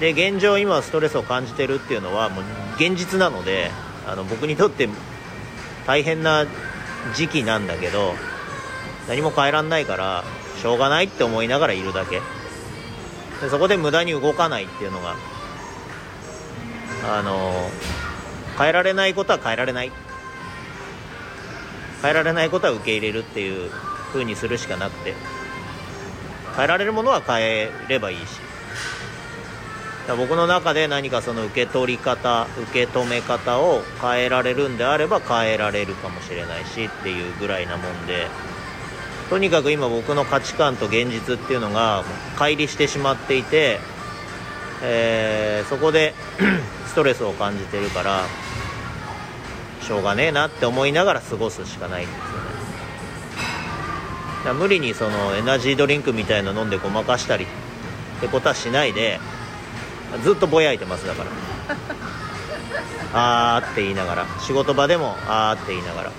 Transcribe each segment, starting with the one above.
で現状今ストレスを感じてるっていうのはもう現実なのであの僕にとって大変な時期なんだけど何も変えらんないからしょうがないって思いながらいるだけ。でそこで無駄に動かないっていうのがあの変えられないことは変えられない。変えられないことは受け入れるっていう風にするしかなくて。変えられるものは変えればいいし。僕の中で何かその受け取り方受け止め方を変えられるんであれば変えられるかもしれないしっていうぐらいなもんでとにかく今僕の価値観と現実っていうのが乖離してしまっていて、えー、そこで ストレスを感じてるからしょうがねえなって思いながら過ごすしかないんですよね。だ無理にそのエナジードリンクみたいなの飲んでごまかしたりってことはしないでずっとぼやいてますだから。あーって言いながら。仕事場でもあーって言いながら。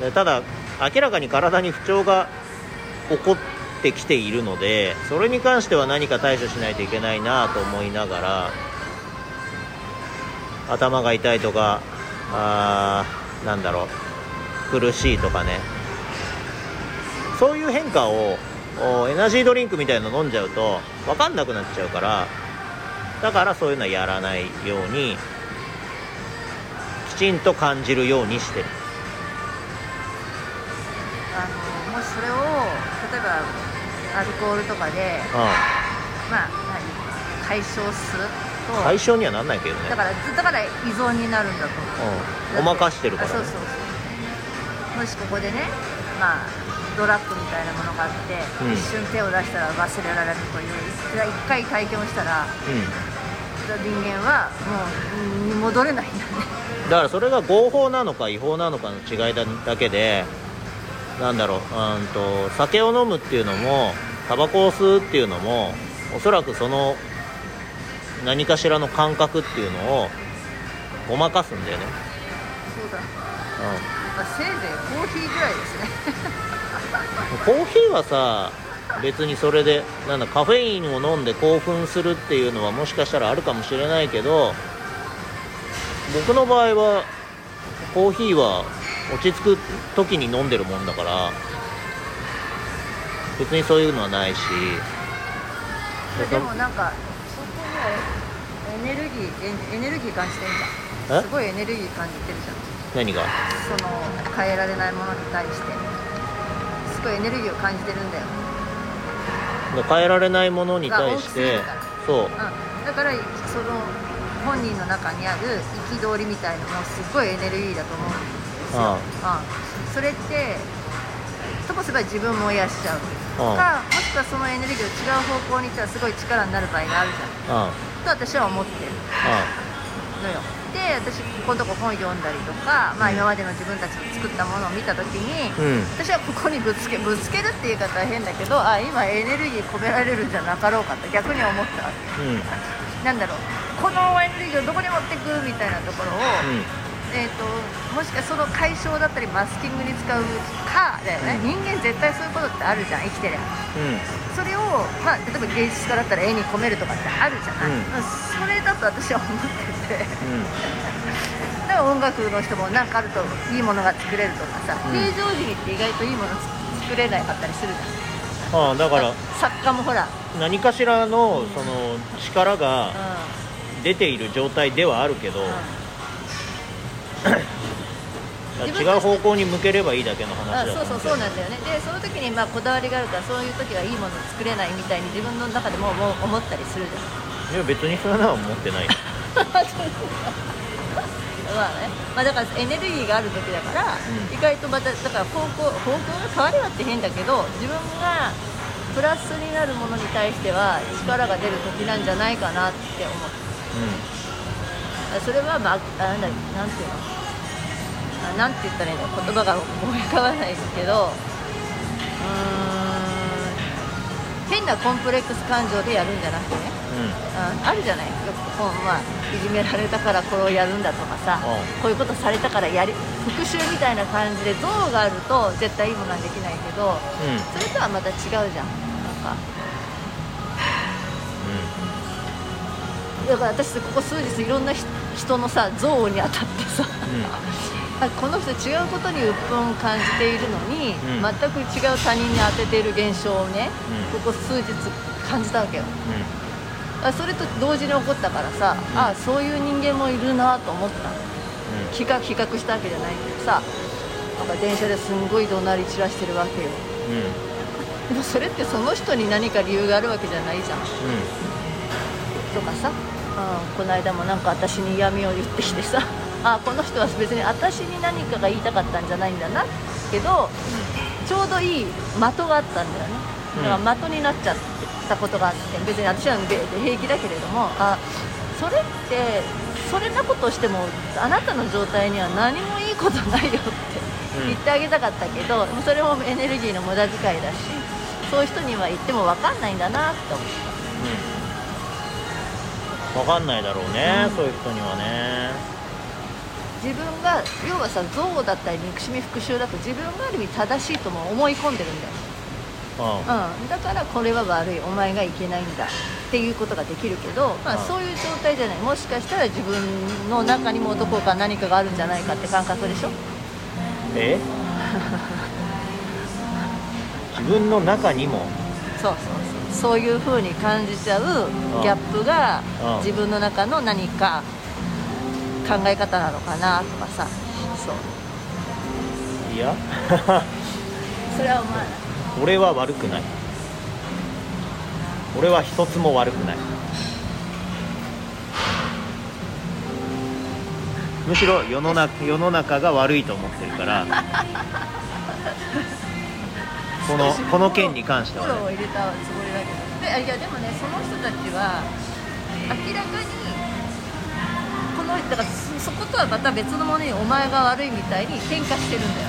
でただ明らかに体に不調が起こってきているのでそれに関しては何か対処しないといけないなと思いながら頭が痛いとかあーなんだろう苦しいとかね。そういう変化をエナジードリンクみたいの飲んじゃうと分かんなくなっちゃうからだからそういうのはやらないようにきちんと感じるようにしてる。あのもしそれを例えばアルコールとかで、まあ何解消すると解消にはなんないけどね。だからだから依存になるんだと思う、うん、ごまかしてるから、ね、そうそうそう。もしここでねまあドラッグみたいなものがあって、うん。一瞬手を出したら忘れられるという一回体験をしたら人間はもううん戻れないんだね。うん、だからそれが合法なのか違法なのかの違いだだけでなんだろううんと酒を飲むっていうのもタバコを吸うっていうのもおそらくその何かしらの感覚っていうのをごまかすんだよね、そうだ、うまあ、せいぜいコーヒーぐらいですね。ん、コーヒーはさ別にそれでなんだカフェインを飲んで興奮するっていうのはもしかしたらあるかもしれないけど僕の場合はコーヒーは落ち着く時に飲んでるもんだから別にそういうのはないし。でもなんかそこもエネルギーエネルギー感じてんじゃえ？んすごいエネルギー感じてるじゃん。何が？その変えられないものに対して。すごいエネルギーを感じてるんだよ、変えられないものに対してそう。うん、だからその本人の中にある憤りみたいなのもすごいエネルギーだと思うんですよ、あうん、それってともすれば自分も癒しちゃうあかもしくはそのエネルギーを違う方向に行ったらすごい力になる場合があるじゃん。あと私は思ってるあ。のよで私ここのとこ本読んだりとか、まあ、今までの自分たちの作ったものを見た時に、うん。私はここにぶつけぶつけるっていう言い方は変だけどあ今エネルギー込められるんじゃなかろうかと逆に思ったわけ。うん。なんだろう。このエネルギーをどこに持っていく？みたいなところを、えー、ともしかその解消だったりマスキングに使うかだよね、人間絶対そういうことってあるじゃん生きてりゃ。うん。それを、まあ、例えば芸術家だったら絵に込めるとかってあるじゃない、うん。それだと私は思ってて。うん。だから音楽の人も何かあるといいものが作れるとかさ、うん。平常時にって意外といいもの作れなかったりするじゃん。ああだから。作家もほら、何かしらのその力うん。が出ている状態ではあるけど、違う方向に向ければいいだけのあ話だとそうそうそうなんだよね。でその時にまあこだわりがあるからそういう時はいいもの作れないみたいに自分の中でももう思ったりするじゃん。いや別にそれは思ってない まあね、まあ、だからエネルギーがある時だから、うん。意外とまただから方向方向が変わればって変だけど自分がプラスになるものに対しては力が出る時なんじゃないかなって思うそれはまああなんだなんていうの？あなんて言ったらいいの？言葉が思い浮かばないですけどうーん変なコンプレックス感情でやるんじゃなくてね。うん。ああるじゃない？よく本まあいじめられたからこれをやるんだとかさ、うん。こういうことされたからやり復讐みたいな感じで像があると絶対いいものはできないけどうん。それとはまた違うじゃん。なんかだから私ここ数日いろんな人のさ憎悪に当たってさ、あこの人違うことに鬱憤を感じているのに、うん。全く違う他人に当てている現象をね、うん。ここ数日感じたわけよ。うあそれと同時に起こったからさ、うん。あそういう人間もいるなと思った比較比較したわけじゃないけどさなんか電車ですんごい怒鳴り散らしてるわけよ。うん。でもそれってその人に何か理由があるわけじゃないじゃん。とかさ、うん、この間もなんか私に嫌味を言ってきてさ あこの人は別に私に何かが言いたかったんじゃないんだな。けどちょうどいい的があったんだよね。だから的になっちゃったことがあって別に私はべ平気だけれどもあそれってそれなことをしてもあなたの状態には何もいいことないよってうん。言ってあげたかったけど、それもエネルギーの無駄遣いだしそういう人には言っても分かんないんだなって思っうん分かんないだろうね、うん。そういう人にはね。た自分が要はさ憎悪だったり憎しみ復讐だと自分がある意味正しいとも思い込んでるんだよ。うん。うん、だからこれは悪い。お前がいけないんだ。っていうことができるけど、まあ、うん。そういう状態じゃない。もしかしたら自分の中にもどこか何かがあるんじゃないかって感覚でしょ？え？自分の中にも？そうそうそうそういう風に感じちゃうギャップがうん。自分の中の何か考え方なのかなとかさ。そう。いや それは思わない。俺は悪くない。俺は一つも悪くない。むしろ世の中世の中が悪いと思ってるから このこの件に関してはフォローをね入れたつもりだけど。であいやでもねその人たちは明らかにこのだからそそことはまた別のものにお前が悪いみたいに喧嘩してるんだよ。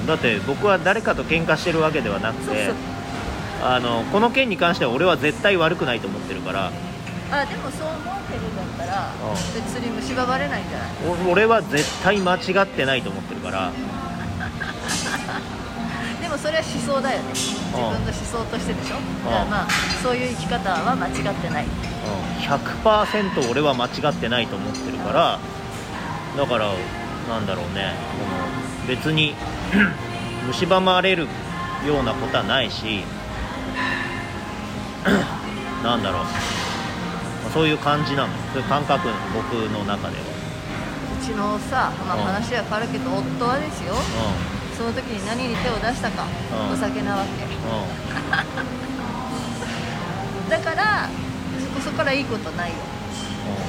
うん、だって僕は誰かと喧嘩してるわけではなくてあのこの件に関しては俺は絶対悪くないと思ってるから。あでもそう思ってるんだったらうん。別に蝕まれないんじゃない？お俺は絶対間違ってないと思ってるからそれは思想だよね。自分の思想としてでしょ。だからまあそういう生き方は間違ってない。うん。100%俺は間違ってないと思ってるからだからなんだろうね。この別に 蝕まれるようなことはないし なんだろう。まあそういう感じなの。そういう感覚僕の中では。うちのさ、まあ、うん。話は変わるけど夫はですよ。うその時に何に手を出したか、うん。お酒なわけ。んうん。だからそこそこからいいことないよ。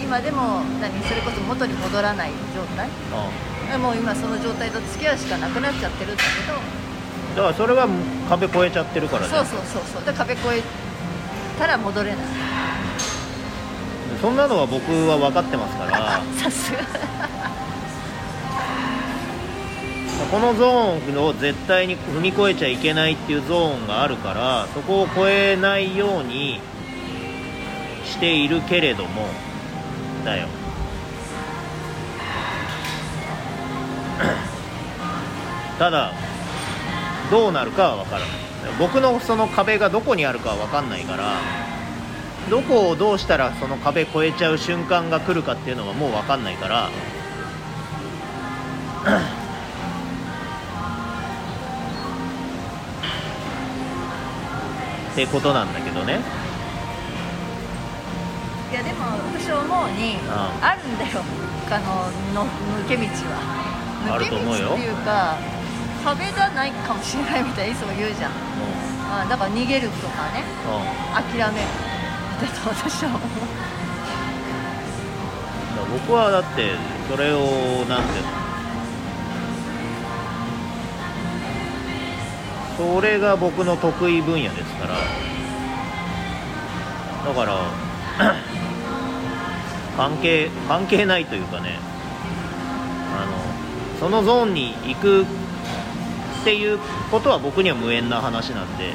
今でも何それこそ元に戻らない状態。うん。でもう今その状態と付き合うしかなくなっちゃってるんだけど。だからそれは壁越えちゃってるからね。そうそうそうそう。で壁越えたら戻れない。そんなのは僕は分かってますから。さすがこのゾーンを絶対に踏み越えちゃいけないっていうゾーンがあるからそこを越えないようにしているけれどもだよ。ただどうなるかは分からない。僕のその壁がどこにあるかは分かんないからどこをどうしたらその壁越えちゃう瞬間が来るかっていうのはもう分かんないからってことなんだけどね。いやでも私思うにああるんだよあのの抜け道は。あると思うよ。抜け道っていうか壁じゃないかもしれないみたいにいつも言うじゃん。あだから逃げるとかね。うん。うん諦めるだと私は思う。僕はだってそれをなんていうの？それが僕の得意分野ですから。だから 関係関係ないというかね。あのそのゾーンに行くっていうことは僕には無縁な話なんで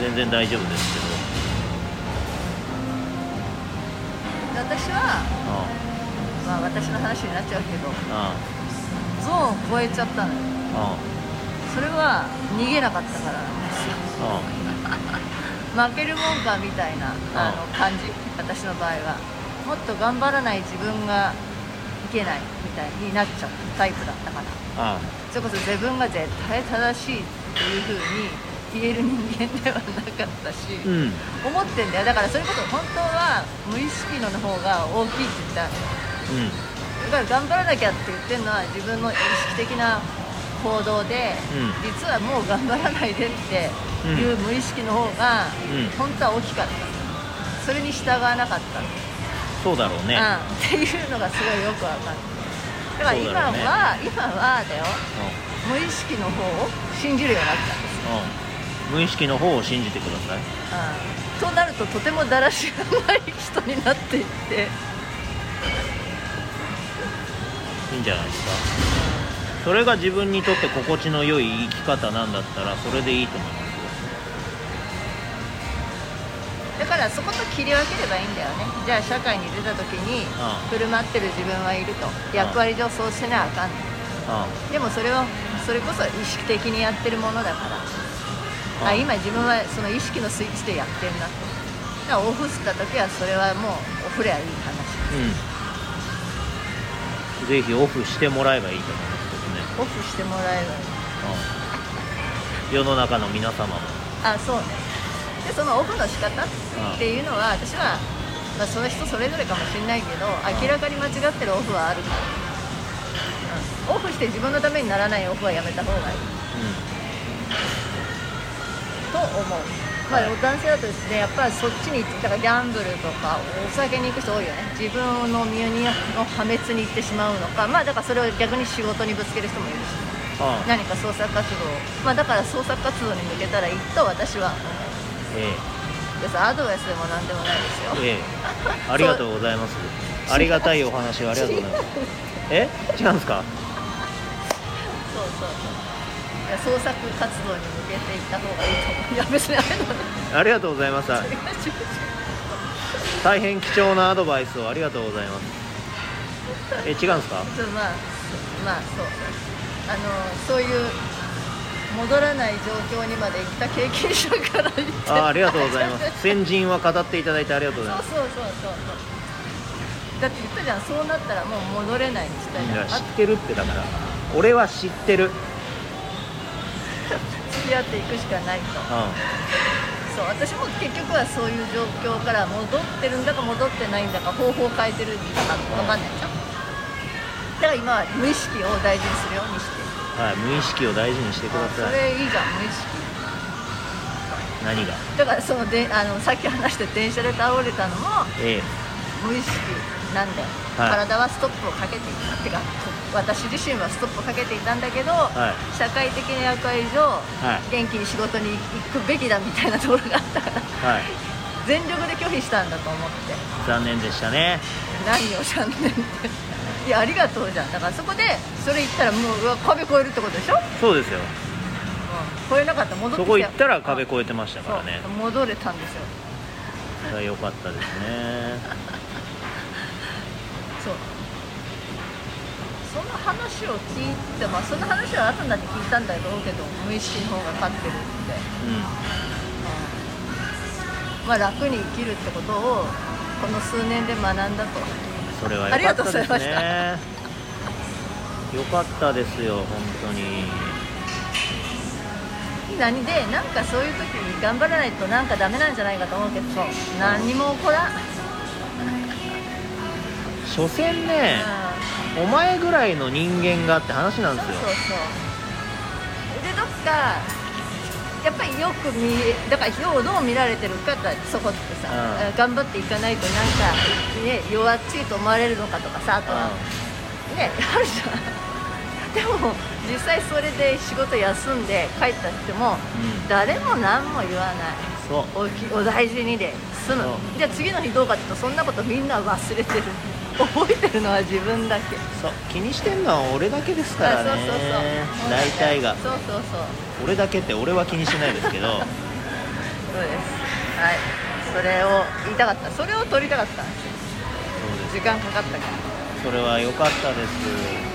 全然大丈夫ですけど。で私はあまあ私の話になっちゃうけどあゾーンを超えちゃったのよ。あそれは逃げなかったから。なん。ですよ負けるもんかみたいなあの感じ。私の場合は。もっと頑張らない自分がいけないみたいになっちゃったタイプだったから。あそれこそ自分が絶対正しいっていう風に言える人間ではなかったし、うん。思ってんだよ。だからそれこそ本当は無意識の方が大きいって言った。のうんだから頑張らなきゃって言ってるのは自分の意識的な行動で、うん。実はもう頑張らないでっていう無意識の方がうん。本当は大きかった。それに従わなかった、そうだろうね。うん、っていうのがすごいよくわかる。だから今そうだろうね。は、今はだよ。無意識の方を信じるようになったんです。よ、無意識の方を信じてください。うん、となるととてもだらしがない人になっていって。いいんじゃないですかそれが自分にとって心地の良い生き方なんだったらそれでいいと思います。だからそこと切り分ければいいんだよね。じゃあ社会に出た時にあ振る舞ってる自分はいると。役割上そうせなあかん。あでもそれはそれこそ意識的にやってるものだから。あ今自分はその意識のスイッチでやってんなとだからオフした時はそれはもうオフればいい話。うん。ぜひオフしてもらえばいいと思う。んですオフしてもらえばいいけどね、うん、世の中の皆様も。あそうね。でそのオフの仕方っていうのは私は、まあ、その人それぞれかもしれないけど明らかに間違ってるオフはある。から、うん、オフして自分のためにならないオフはやめた方がいい。と思う、まあはい男性だとですねやっぱりそっちに行ってだからギャンブルとかお酒に行く人多いよね。自分の身の破滅に行ってしまうのか。まあだからそれを逆に仕事にぶつける人もいるし。うん、うん、何か創作活動。まあだから創作活動に向けたらいいと私は思う。えです。アドバイスでもなんでもないですよ。ええ。えありがとうございます。ありがたいお話をありがとうございます。え？違うんですか？そうそうそう。いや創作活動に向けていった方がいいと思う。いや別にあれのねありがとうございます大変貴重なアドバイスをありがとうございます。え違うんですか？そうまあまあそう。あのそういう戻らない状況にまで来た経験者から言って。あありがとうございます。先人は語っていただいてありがとうございます。そうそうそうそうだって言ったじゃん。そうなったらもう戻れないにしたいいじゃ知ってるってだから。俺は知ってる合っていくしかないと。そう私も結局はそういう状況から戻ってるんだか戻ってないんだか方法を変えてるんだか分かんないでしょだから今は無意識を大事にするようにして。るはい無意識を大事にしてくだそさい。れいいじゃん無意識。何が？だからそのであのさっき話して電車で倒れたのもええ。無意識なんだよ、はい。体はストップをかけていたってか私自身はストップをかけていたんだけど、はい。社会的な役割上、はい。元気に仕事に行くべきだみたいなところがあったからはい。全力で拒否したんだと思って。残念でしたね。何をしゃんねんって。いやありがとうじゃん。だからそこでそれ言ったらもううわ壁越えるってことでしょ、そうですよ。うん、越えなかった。ら戻ってそこ行ったら壁越えてましたからね。そう。戻れたんですよ。それは良かったですねそう。その話を聞いてまあその話は後になって聞いたんだろうけど無意識の方が勝ってるって、ううん。まあ楽に生きるってことをこの数年で学んだと。んそれはありがとう良かったございました。ですね良かったですよ本当に。何でなんかそういう時に頑張らないとなんかダメなんじゃないかと思うけど何にも起こらん、所詮ねお前ぐらいの人間がって話なんですよ。そうそう。そうでどっかやっぱりよく見だからようどう見られてるかってそこってさ、うん。頑張っていかないとなんか、ね、弱っちいと思われるのかとかさあとは、ねあるじゃん。でも実際それで仕事休んで帰ったってもうん。誰も何も言わない。そう。おきお大事にで済むそうじゃあ次の日どうかっていうとそんなことみんな忘れてる。覚えてるのは自分だけ。そう。気にしてんのは俺だけですからね。あそうそうそう。大体が。そうそうそう。俺だけって俺は気にしてないですけど。そうです。はい。それを言いたかった。それを取りたかった。そうです。時間かかったから。それは良かったです